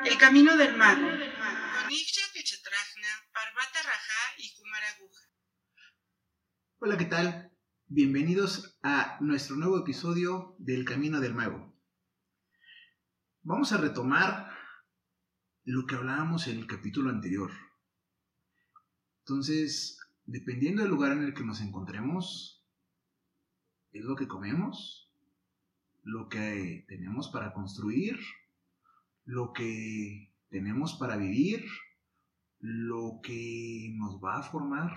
El camino del mago. Hola, ¿qué tal? Bienvenidos a nuestro nuevo episodio del Camino del Mago. Vamos a retomar lo que hablábamos en el capítulo anterior. Entonces, dependiendo del lugar en el que nos encontremos, es lo que comemos, lo que tenemos para construir, lo que tenemos para vivir, lo que nos va a formar.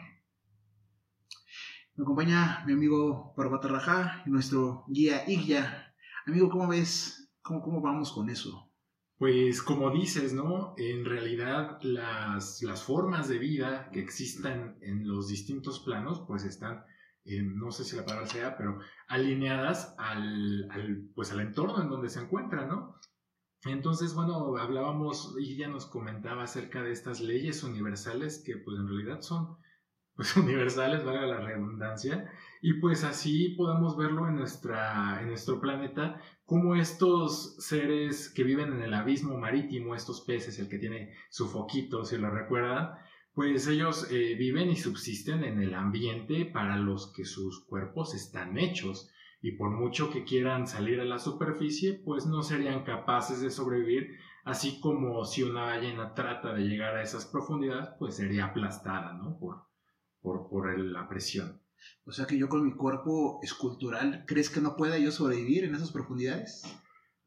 Me acompaña mi amigo Parvata Raja y nuestro guía Igya. Amigo, ¿cómo ves? ¿Cómo, ¿Cómo vamos con eso? Pues como dices, ¿no? En realidad las, las formas de vida que existan en los distintos planos, pues están, eh, no sé si la palabra sea, pero alineadas al, al, pues al entorno en donde se encuentran, ¿no? Entonces, bueno, hablábamos y ya nos comentaba acerca de estas leyes universales que pues en realidad son pues universales, valga la redundancia, y pues así podemos verlo en, nuestra, en nuestro planeta, como estos seres que viven en el abismo marítimo, estos peces, el que tiene su foquito, si lo recuerdan, pues ellos eh, viven y subsisten en el ambiente para los que sus cuerpos están hechos y por mucho que quieran salir a la superficie, pues no serían capaces de sobrevivir, así como si una ballena trata de llegar a esas profundidades, pues sería aplastada, ¿no? Por, por, por la presión. O sea que yo con mi cuerpo escultural, ¿crees que no pueda yo sobrevivir en esas profundidades?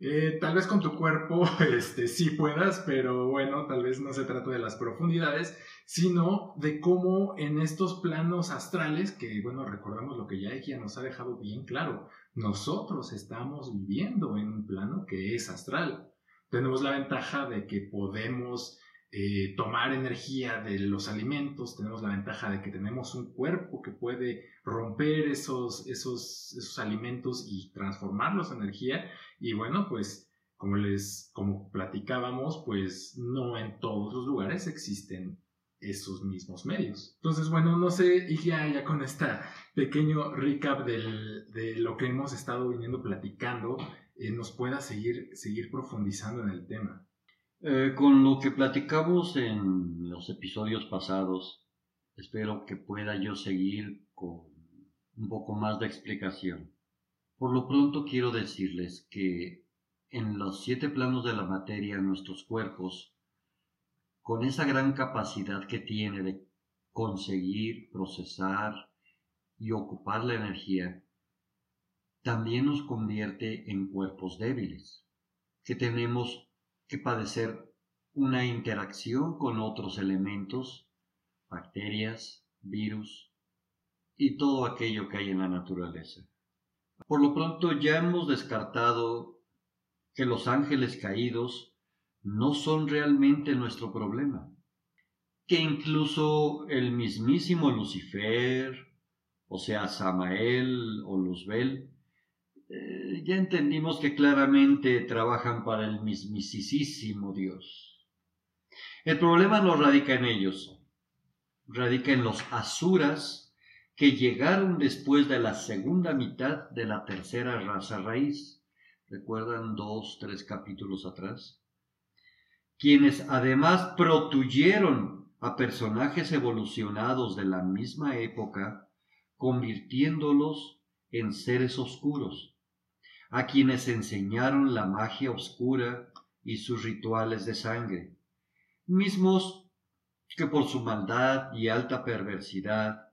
Eh, tal vez con tu cuerpo este, sí puedas, pero bueno, tal vez no se trata de las profundidades, sino de cómo en estos planos astrales, que bueno, recordamos lo que ya ella nos ha dejado bien claro, nosotros estamos viviendo en un plano que es astral. Tenemos la ventaja de que podemos eh, tomar energía de los alimentos, tenemos la ventaja de que tenemos un cuerpo que puede romper esos, esos, esos alimentos y transformarlos en energía. Y bueno, pues como les como platicábamos, pues no en todos los lugares existen esos mismos medios. Entonces, bueno, no sé, y ya, ya con este pequeño recap del, de lo que hemos estado viniendo platicando, eh, nos pueda seguir, seguir profundizando en el tema. Eh, con lo que platicamos en los episodios pasados, espero que pueda yo seguir con un poco más de explicación. Por lo pronto quiero decirles que en los siete planos de la materia nuestros cuerpos con esa gran capacidad que tiene de conseguir, procesar y ocupar la energía, también nos convierte en cuerpos débiles, que tenemos que padecer una interacción con otros elementos, bacterias, virus y todo aquello que hay en la naturaleza. Por lo pronto ya hemos descartado que los ángeles caídos no son realmente nuestro problema, que incluso el mismísimo Lucifer, o sea, Samael o Luzbel, ya entendimos que claramente trabajan para el mismísimo Dios. El problema no radica en ellos, radica en los asuras que llegaron después de la segunda mitad de la tercera raza raíz. ¿Recuerdan dos, tres capítulos atrás? quienes además protuyeron a personajes evolucionados de la misma época, convirtiéndolos en seres oscuros, a quienes enseñaron la magia oscura y sus rituales de sangre, mismos que por su maldad y alta perversidad,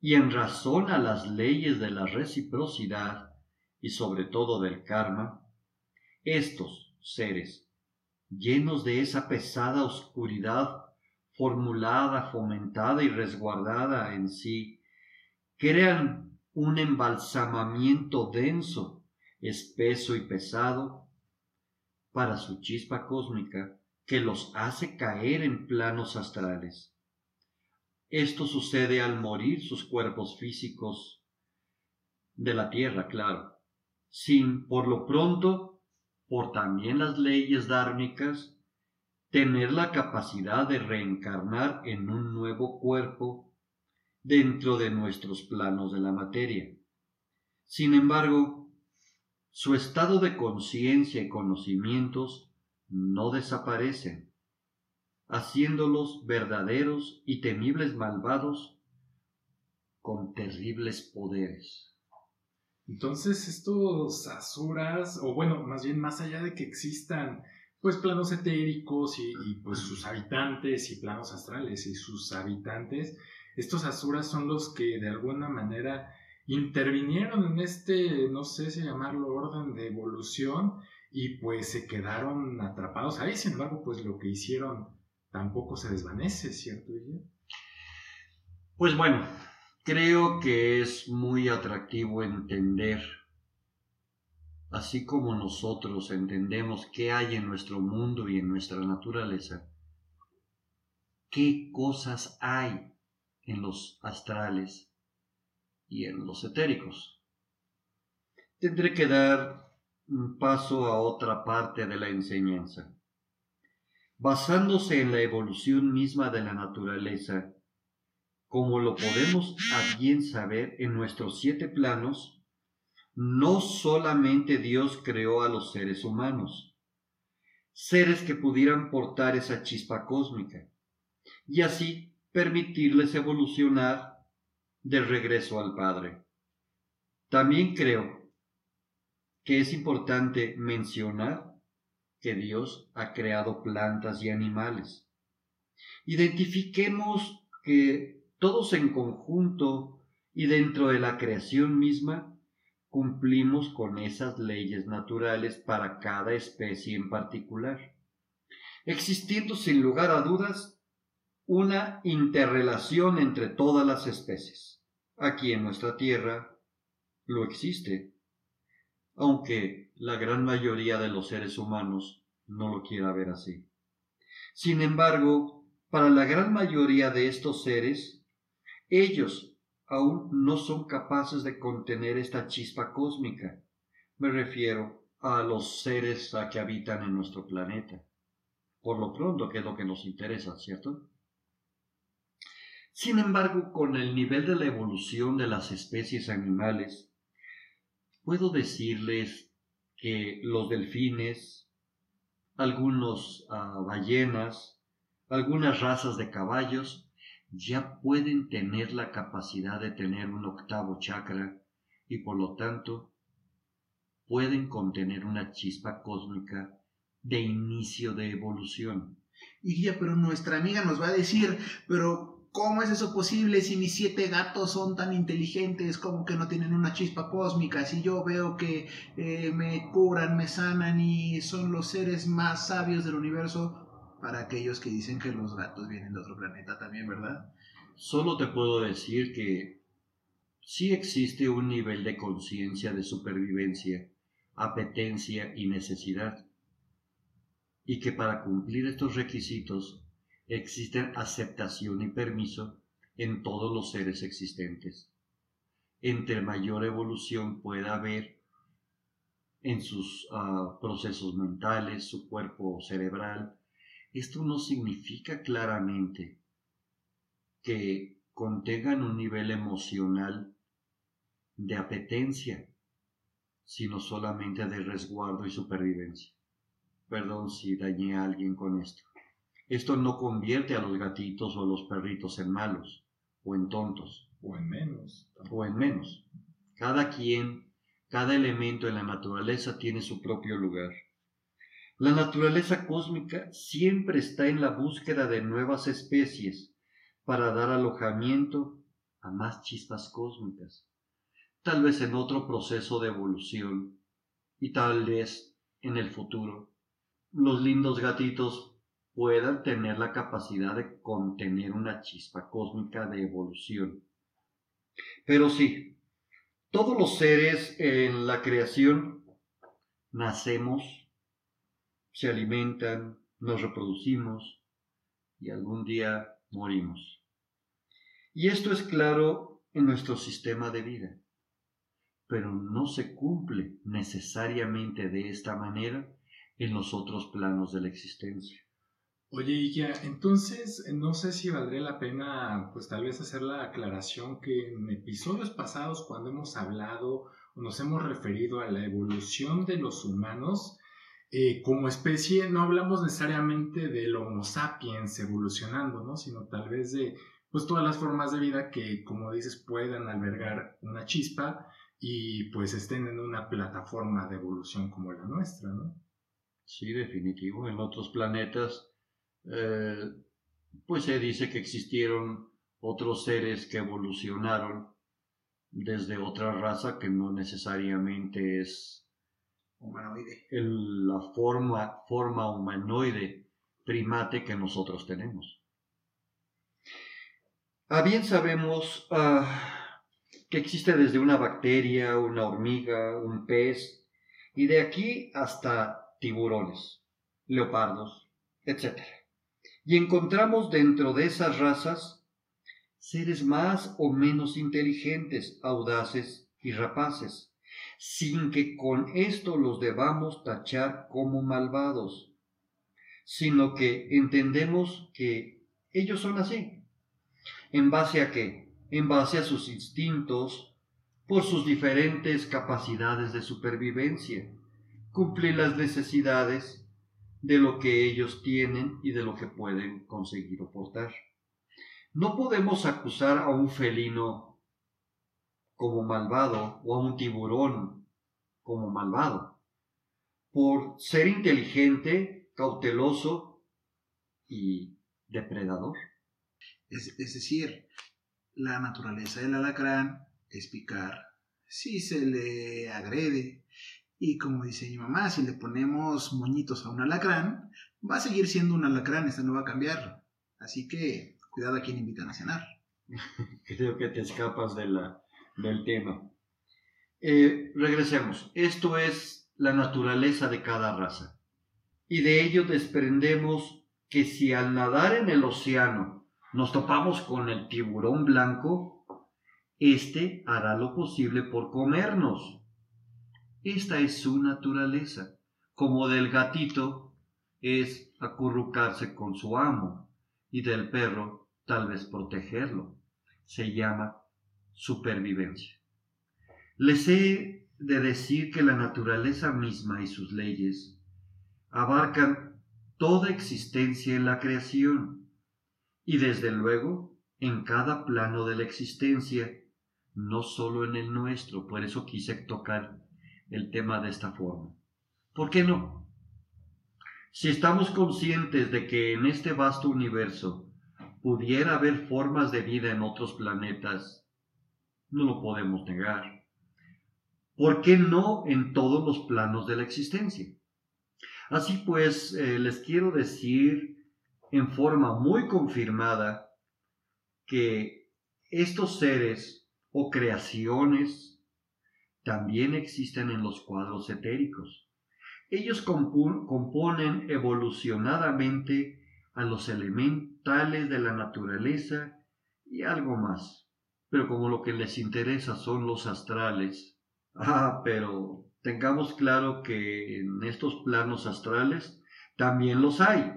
y en razón a las leyes de la reciprocidad y sobre todo del karma, estos seres llenos de esa pesada oscuridad formulada, fomentada y resguardada en sí, crean un embalsamamiento denso, espeso y pesado para su chispa cósmica que los hace caer en planos astrales. Esto sucede al morir sus cuerpos físicos de la tierra, claro, sin por lo pronto por también las leyes dármicas, tener la capacidad de reencarnar en un nuevo cuerpo dentro de nuestros planos de la materia. Sin embargo, su estado de conciencia y conocimientos no desaparecen, haciéndolos verdaderos y temibles malvados con terribles poderes. Entonces estos asuras, o bueno, más bien más allá de que existan pues planos etéricos y, pues sus habitantes y planos astrales y sus habitantes, estos asuras son los que de alguna manera intervinieron en este, no sé si llamarlo orden de evolución y pues se quedaron atrapados ahí, sin embargo pues lo que hicieron tampoco se desvanece, ¿cierto? Pues bueno, creo que es muy atractivo entender, así como nosotros entendemos qué hay en nuestro mundo y en nuestra naturaleza, qué cosas hay en los astrales y en los etéricos. Tendré que dar un paso a otra parte de la enseñanza. Basándose en la evolución misma de la naturaleza, como lo podemos a bien saber en nuestros siete planos, no solamente Dios creó a los seres humanos, seres que pudieran portar esa chispa cósmica, y así permitirles evolucionar de regreso al Padre. También creo que es importante mencionar que Dios ha creado plantas y animales. Identifiquemos que todos en conjunto y dentro de la creación misma cumplimos con esas leyes naturales para cada especie en particular, existiendo sin lugar a dudas una interrelación entre todas las especies aquí en nuestra tierra lo existe, aunque la gran mayoría de los seres humanos no lo quiera ver así. Sin embargo, para la gran mayoría de estos seres, ellos aún no son capaces de contener esta chispa cósmica. Me refiero a los seres que habitan en nuestro planeta. Por lo pronto, que es lo que nos interesa, ¿cierto? Sin embargo, con el nivel de la evolución de las especies animales, puedo decirles que los delfines, algunos ah, ballenas, algunas razas de caballos ya pueden tener la capacidad de tener un octavo chakra y por lo tanto pueden contener una chispa cósmica de inicio de evolución. Y ya, pero nuestra amiga nos va a decir, pero ¿Cómo es eso posible si mis siete gatos son tan inteligentes como que no tienen una chispa cósmica? Si yo veo que eh, me curan, me sanan y son los seres más sabios del universo, para aquellos que dicen que los gatos vienen de otro planeta también, ¿verdad? Solo te puedo decir que sí existe un nivel de conciencia de supervivencia, apetencia y necesidad, y que para cumplir estos requisitos existen aceptación y permiso en todos los seres existentes. Entre mayor evolución pueda haber en sus ah, procesos mentales, su cuerpo cerebral, esto no significa claramente que contengan un nivel emocional de apetencia, sino solamente de resguardo y supervivencia. Perdón si dañé a alguien con esto. Esto no convierte a los gatitos o a los perritos en malos, o en tontos. O en menos. O en menos. Cada quien, cada elemento en la naturaleza tiene su propio lugar. La naturaleza cósmica siempre está en la búsqueda de nuevas especies para dar alojamiento a más chispas cósmicas. Tal vez en otro proceso de evolución y tal vez en el futuro. Los lindos gatitos puedan tener la capacidad de contener una chispa cósmica de evolución. Pero sí, todos los seres en la creación nacemos, se alimentan, nos reproducimos y algún día morimos. Y esto es claro en nuestro sistema de vida, pero no se cumple necesariamente de esta manera en los otros planos de la existencia. Oye, ya, entonces no sé si valdría la pena, pues tal vez hacer la aclaración que en episodios pasados, cuando hemos hablado o nos hemos referido a la evolución de los humanos, eh, como especie no hablamos necesariamente del Homo sapiens evolucionando, ¿no? Sino tal vez de pues todas las formas de vida que, como dices, puedan albergar una chispa y pues estén en una plataforma de evolución como la nuestra, ¿no? Sí, definitivo. En otros planetas, eh, pues se dice que existieron otros seres que evolucionaron desde otra raza que no necesariamente es Humanoide. el- la forma, forma humanoide primate que nosotros tenemos. A bien sabemos ah, que existe desde una bacteria, una hormiga, un pez, y de aquí hasta tiburones, leopardos, etc. Y encontramos dentro de esas razas seres más o menos inteligentes, audaces y rapaces, sin que con esto los debamos tachar como malvados, sino que entendemos que ellos son así. ¿En base a qué? En base a sus instintos, por sus diferentes capacidades de supervivencia, cumplir las necesidades de lo que ellos tienen y de lo que pueden conseguir o portar. No podemos acusar a un felino como malvado o a un tiburón como malvado por ser inteligente, cauteloso y depredador. Es, es decir, la naturaleza del alacrán es picar si se le agrede. Y como dice mi mamá, si le ponemos moñitos a un alacrán, va a seguir siendo un alacrán, esta no va a cambiar. Así que cuidado a quien invitan a cenar. Creo que te escapas de la, del tema. Eh, regresemos. Esto es la naturaleza de cada raza. Y de ello desprendemos que si al nadar en el océano nos topamos con el tiburón blanco, éste hará lo posible por comernos. Esta es su naturaleza, como del gatito es acurrucarse con su amo y del perro tal vez protegerlo. Se llama supervivencia. Les he de decir que la naturaleza misma y sus leyes abarcan toda existencia en la creación y desde luego en cada plano de la existencia, no solo en el nuestro, por eso quise tocar el tema de esta forma. ¿Por qué no? Si estamos conscientes de que en este vasto universo pudiera haber formas de vida en otros planetas, no lo podemos negar. ¿Por qué no en todos los planos de la existencia? Así pues, eh, les quiero decir en forma muy confirmada que estos seres o creaciones también existen en los cuadros etéricos. Ellos componen evolucionadamente a los elementales de la naturaleza y algo más. Pero como lo que les interesa son los astrales, ah, pero tengamos claro que en estos planos astrales también los hay.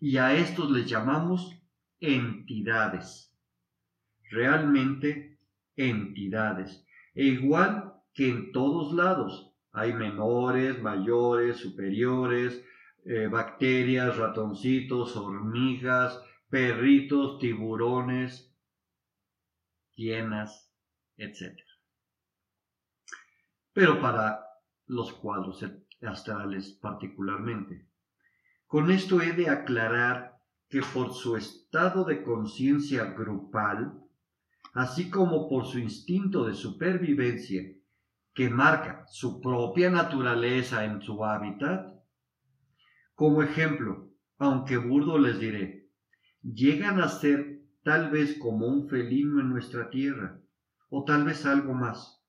Y a estos les llamamos entidades. Realmente entidades. E igual que en todos lados, hay menores, mayores, superiores, eh, bacterias, ratoncitos, hormigas, perritos, tiburones, hienas, etc. Pero para los cuadros astrales particularmente. Con esto he de aclarar que por su estado de conciencia grupal, así como por su instinto de supervivencia, que marca su propia naturaleza en su hábitat, como ejemplo, aunque burdo les diré, llegan a ser tal vez como un felino en nuestra tierra, o tal vez algo más,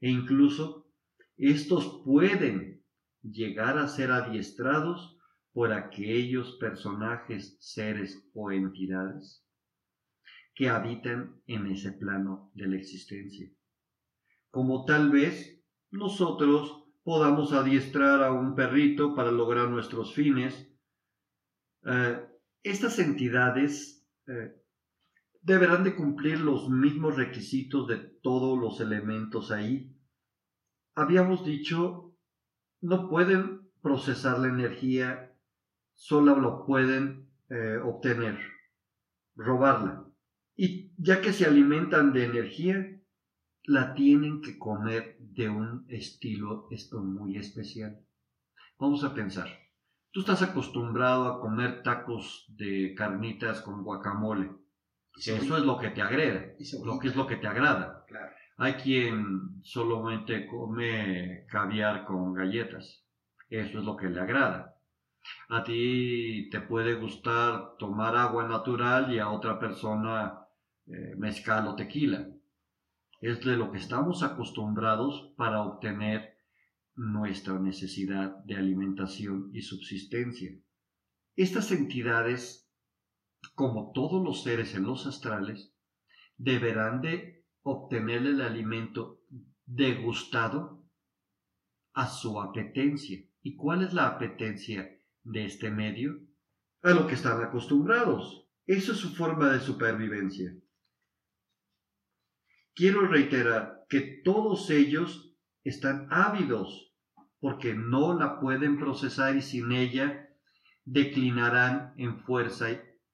e incluso estos pueden llegar a ser adiestrados por aquellos personajes, seres o entidades que habitan en ese plano de la existencia. Como tal vez nosotros podamos adiestrar a un perrito para lograr nuestros fines. Eh, estas entidades eh, deberán de cumplir los mismos requisitos de todos los elementos ahí. Habíamos dicho, no pueden procesar la energía, solo lo pueden eh, obtener, robarla. Y ya que se alimentan de energía, la tienen que comer de un estilo esto muy especial. Vamos a pensar. Tú estás acostumbrado a comer tacos de carnitas con guacamole. Eso es lo que te agrada, lo que es lo que te agrada. Claro. Hay quien solamente come caviar con galletas. Eso es lo que le agrada. A ti te puede gustar tomar agua natural y a otra persona eh, mezcal o tequila. Es de lo que estamos acostumbrados para obtener nuestra necesidad de alimentación y subsistencia. Estas entidades, como todos los seres en los astrales, deberán de obtener el alimento degustado a su apetencia. ¿Y cuál es la apetencia de este medio? A lo que están acostumbrados. Eso es su forma de supervivencia. Quiero reiterar que todos ellos están ávidos porque no la pueden procesar y sin ella declinarán en fuerza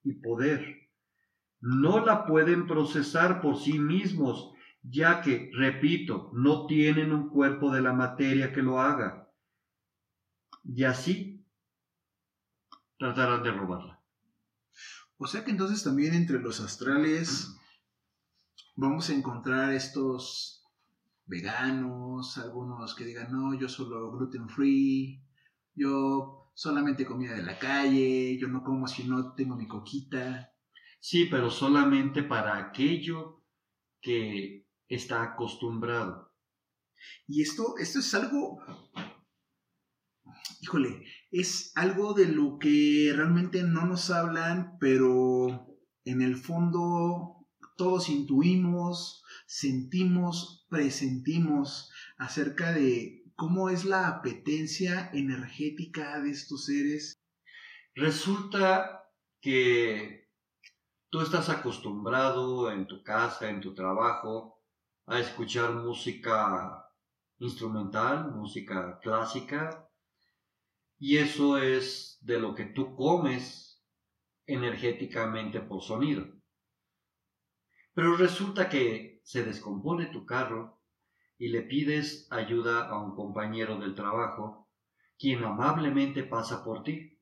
y poder. No la pueden procesar por sí mismos, ya que, repito, no tienen un cuerpo de la materia que lo haga. Y así tratarán de robarla. O sea que entonces también entre los astrales vamos a encontrar estos veganos, algunos que digan, no, yo solo gluten free, yo solamente comida de la calle, yo no como si no tengo mi coquita. Sí, pero solamente para aquello que está acostumbrado. Y esto, esto es algo, híjole, es algo de lo que realmente no nos hablan, pero en el fondo todos intuimos, sentimos, presentimos acerca de cómo es la apetencia energética de estos seres. Resulta que tú estás acostumbrado en tu casa, en tu trabajo, a escuchar música instrumental, música clásica, y eso es de lo que tú comes energéticamente por sonido. Pero resulta que se descompone tu carro y le pides ayuda a un compañero del trabajo, quien amablemente pasa por ti.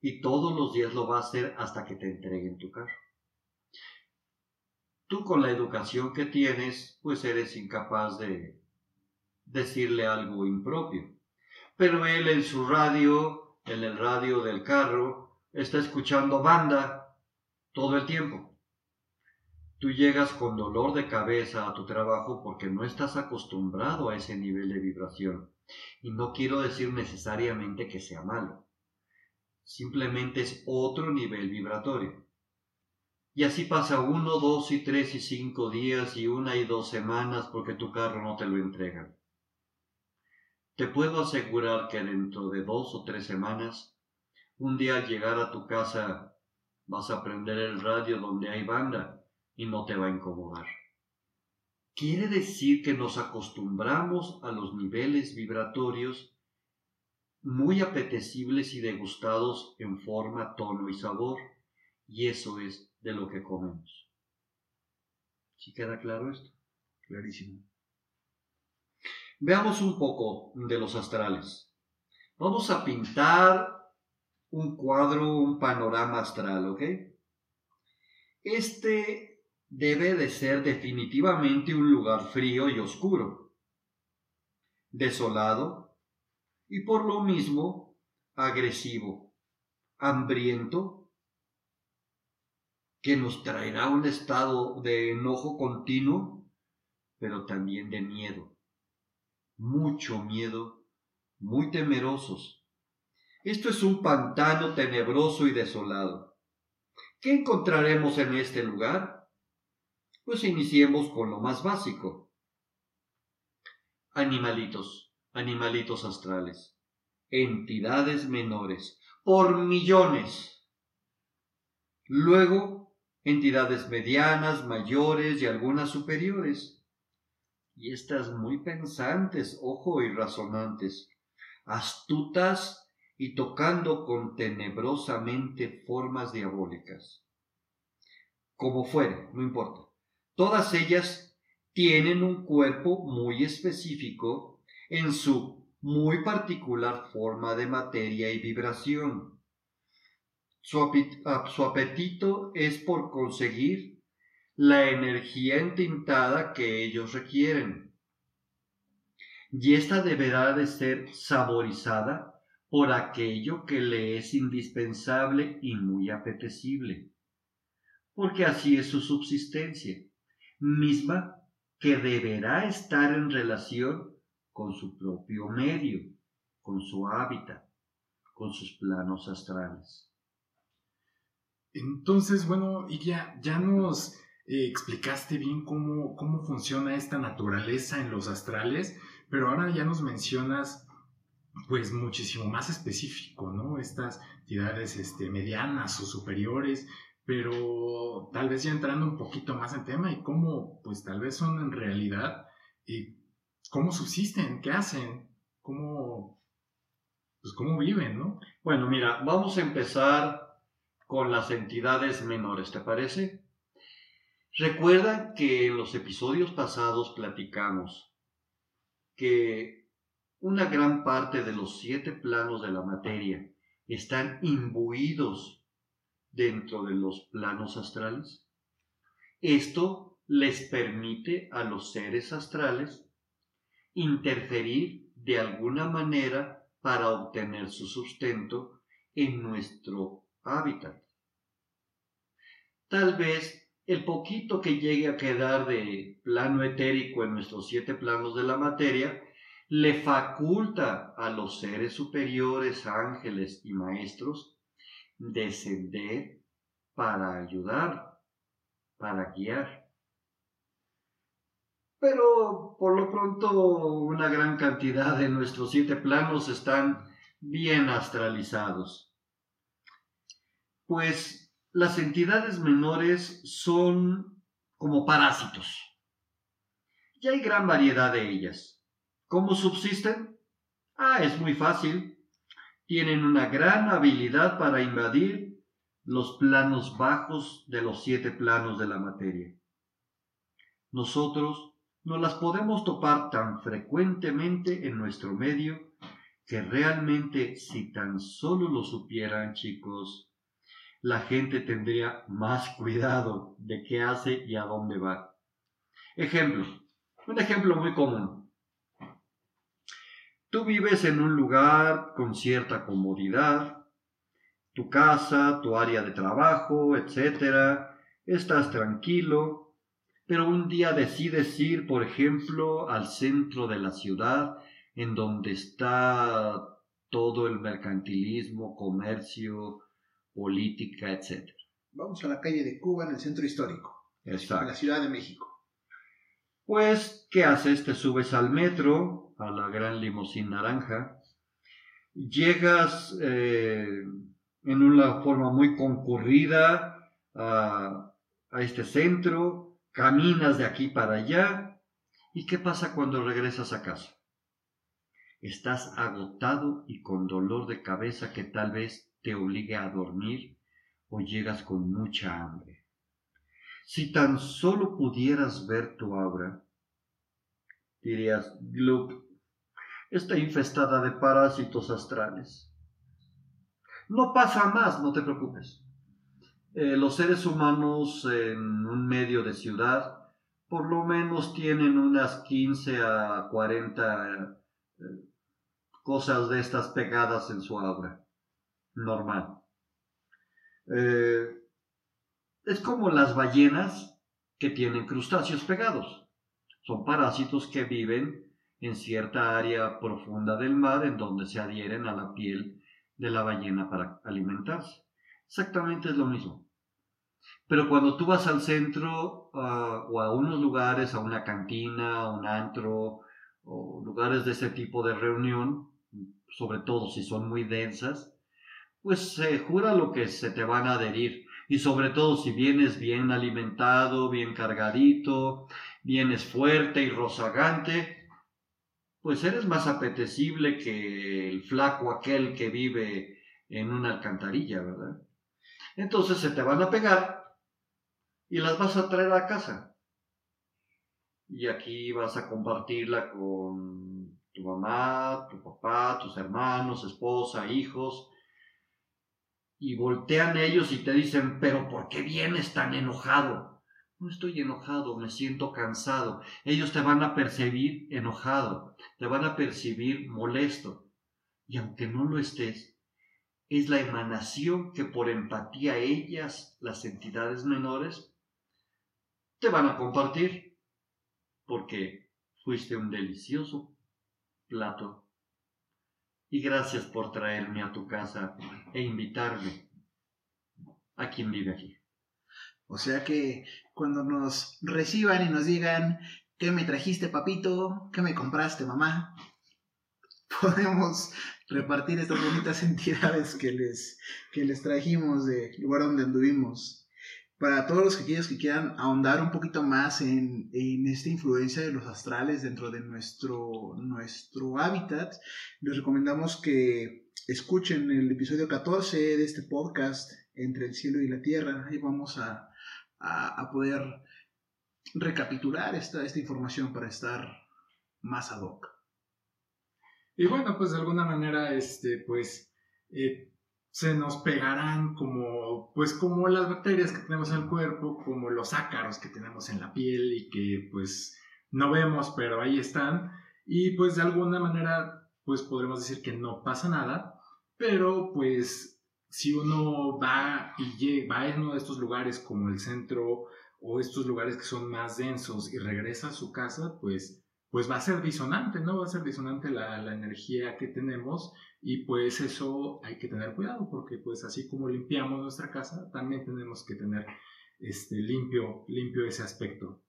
Y todos los días lo va a hacer hasta que te entreguen tu carro. Tú con la educación que tienes, pues eres incapaz de decirle algo impropio. Pero él en su radio, en el radio del carro, está escuchando banda todo el tiempo. Tú llegas con dolor de cabeza a tu trabajo porque no estás acostumbrado a ese nivel de vibración. Y no quiero decir necesariamente que sea malo. Simplemente es otro nivel vibratorio. Y así pasa uno, dos y tres y cinco días y una y dos semanas porque tu carro no te lo entregan. Te puedo asegurar que dentro de dos o tres semanas, un día al llegar a tu casa vas a prender el radio donde hay banda y no te va a incomodar. Quiere decir que nos acostumbramos a los niveles vibratorios muy apetecibles y degustados en forma, tono y sabor, y eso es de lo que comemos. ¿Sí queda claro esto? Clarísimo. Veamos un poco de los astrales. Vamos a pintar un cuadro, un panorama astral, ¿ok? Este debe de ser definitivamente un lugar frío y oscuro, desolado y por lo mismo agresivo, hambriento, que nos traerá un estado de enojo continuo, pero también de miedo, mucho miedo, muy temerosos. Esto es un pantano tenebroso y desolado. ¿Qué encontraremos en este lugar? Pues iniciemos con lo más básico. Animalitos, animalitos astrales, entidades menores, por millones. Luego, entidades medianas, mayores y algunas superiores. Y estas muy pensantes, ojo, y razonantes. astutas y tocando con tenebrosamente formas diabólicas. Como fuere, no importa. Todas ellas tienen un cuerpo muy específico en su muy particular forma de materia y vibración. Su, apetito es por conseguir la energía entintada que ellos requieren. Y ésta deberá de ser saborizada por aquello que le es indispensable y muy apetecible, porque así es su subsistencia, misma que deberá estar en relación con su propio medio, con su hábitat, con sus planos astrales. Entonces, bueno, y ya, nos eh, explicaste bien cómo, cómo funciona esta naturaleza en los astrales, pero ahora ya nos mencionas pues muchísimo más específico, ¿no? Estas entidades este, medianas o superiores, pero tal vez ya entrando un poquito más en tema y cómo pues tal vez son en realidad, y cómo subsisten, qué hacen, cómo, pues cómo viven, ¿no? Bueno, mira, vamos a empezar con las entidades menores, ¿te parece? Recuerda que en los episodios pasados platicamos que una gran parte de los siete planos de la materia están imbuidos dentro de los planos astrales. Esto les permite a los seres astrales interferir de alguna manera para obtener su sustento en nuestro hábitat. Tal vez el poquito que llegue a quedar de plano etérico en nuestros siete planos de la materia le faculta a los seres superiores, ángeles y maestros, descender para ayudar, para guiar. Pero por lo pronto una gran cantidad de nuestros siete planos están bien astralizados. Pues las entidades menores son como parásitos. Y hay gran variedad de ellas. ¿Cómo subsisten? Ah, es muy fácil. Tienen una gran habilidad para invadir los planos bajos de los siete planos de la materia. Nosotros no las podemos topar tan frecuentemente en nuestro medio que realmente si tan solo lo supieran chicos, la gente tendría más cuidado de qué hace y a dónde va. Ejemplo, un ejemplo muy común. Tú vives en un lugar con cierta comodidad, tu casa, tu área de trabajo, etc. Estás tranquilo, pero un día decides ir, por ejemplo, al centro de la ciudad, en donde está todo el mercantilismo, comercio, política, etc. Vamos a la calle de Cuba en el centro histórico, Exacto. en la Ciudad de México. Pues, ¿qué haces? Te subes al metro, a la gran limusín naranja, llegas eh, en una forma muy concurrida a, a este centro, caminas de aquí para allá, ¿y qué pasa cuando regresas a casa? Estás agotado y con dolor de cabeza que tal vez te obligue a dormir o llegas con mucha hambre. Si tan solo pudieras ver tu aura, dirías, Gloop, está infestada de parásitos astrales. No pasa más, no te preocupes. Eh, los seres humanos en un medio de ciudad por lo menos tienen unas 15 a 40 eh, cosas de estas pegadas en su aura. Normal. Eh, es como las ballenas que tienen crustáceos pegados. Son parásitos que viven en cierta área profunda del mar en donde se adhieren a la piel de la ballena para alimentarse. Exactamente es lo mismo. Pero cuando tú vas al centro ah, o a unos lugares, a una cantina, a un antro, o lugares de ese tipo de reunión, sobre todo si son muy densas, pues se jura lo que se te van a adherir y sobre todo si vienes bien alimentado, bien cargadito, vienes fuerte y rozagante, pues eres más apetecible que el flaco aquel que vive en una alcantarilla, ¿verdad? Entonces se te van a pegar y las vas a traer a casa. Y aquí vas a compartirla con tu mamá, tu papá, tus hermanos, esposa, hijos. Y voltean ellos y te dicen, pero ¿por qué vienes tan enojado? No estoy enojado, me siento cansado. Ellos te van a percibir enojado, te van a percibir molesto. Y aunque no lo estés, es la emanación que por empatía ellas, las entidades menores, te van a compartir, porque fuiste un delicioso plato. Y gracias por traerme a tu casa e invitarme a quien vive aquí. O sea que cuando nos reciban y nos digan, ¿qué me trajiste, papito? ¿Qué me compraste, mamá? Podemos repartir estas bonitas entidades que les, que les trajimos del lugar donde anduvimos. Para todos los aquellos que quieran ahondar un poquito más en, en, esta influencia de los astrales dentro de nuestro, nuestro hábitat, les recomendamos que escuchen el episodio 14 de este podcast, Entre el cielo y la tierra. Ahí vamos a, a, poder recapitular esta, esta información para estar más ad hoc. Y bueno, pues de alguna manera, este, pues, eh, se nos pegarán como, pues, como las bacterias que tenemos en el cuerpo, como los ácaros que tenemos en la piel y que, pues, no vemos, pero ahí están. Y, pues, de alguna manera, pues, podremos decir que no pasa nada, pero, pues, si uno va y llega, va a uno de estos lugares como el centro o estos lugares que son más densos y regresa a su casa, pues pues va a ser disonante, ¿no? Va a ser disonante la, la, energía que tenemos y pues eso hay que tener cuidado porque pues así como limpiamos nuestra casa, también tenemos que tener este, limpio, limpio ese aspecto.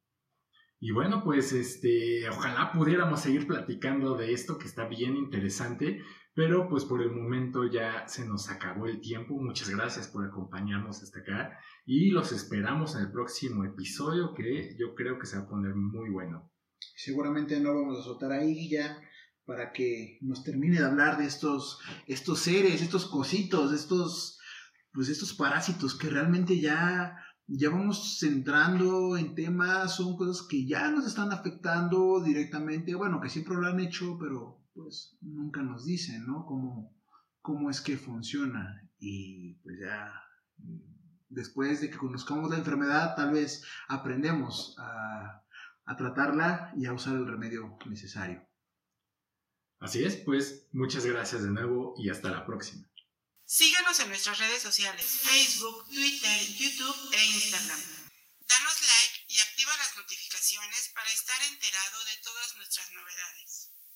Y bueno, pues este, ojalá pudiéramos seguir platicando de esto que está bien interesante, pero pues por el momento ya se nos acabó el tiempo. Muchas gracias por acompañarnos hasta acá y los esperamos en el próximo episodio que yo creo que se va a poner muy bueno. Seguramente no vamos a soltar ahí ya para que nos termine de hablar de estos, estos seres, estos cositos, estos, pues estos parásitos que realmente ya, ya vamos centrando en temas, son cosas que ya nos están afectando directamente, bueno, que siempre lo han hecho, pero pues nunca nos dicen, ¿no? Cómo, cómo es que funciona. Y pues ya, después de que conozcamos la enfermedad, tal vez aprendemos a a tratarla y a usar el remedio necesario. Así es, pues muchas gracias de nuevo y hasta la próxima. Síganos en nuestras redes sociales, Facebook, Twitter, YouTube e Instagram. Danos like y activa las notificaciones para estar enterado de todas nuestras novedades.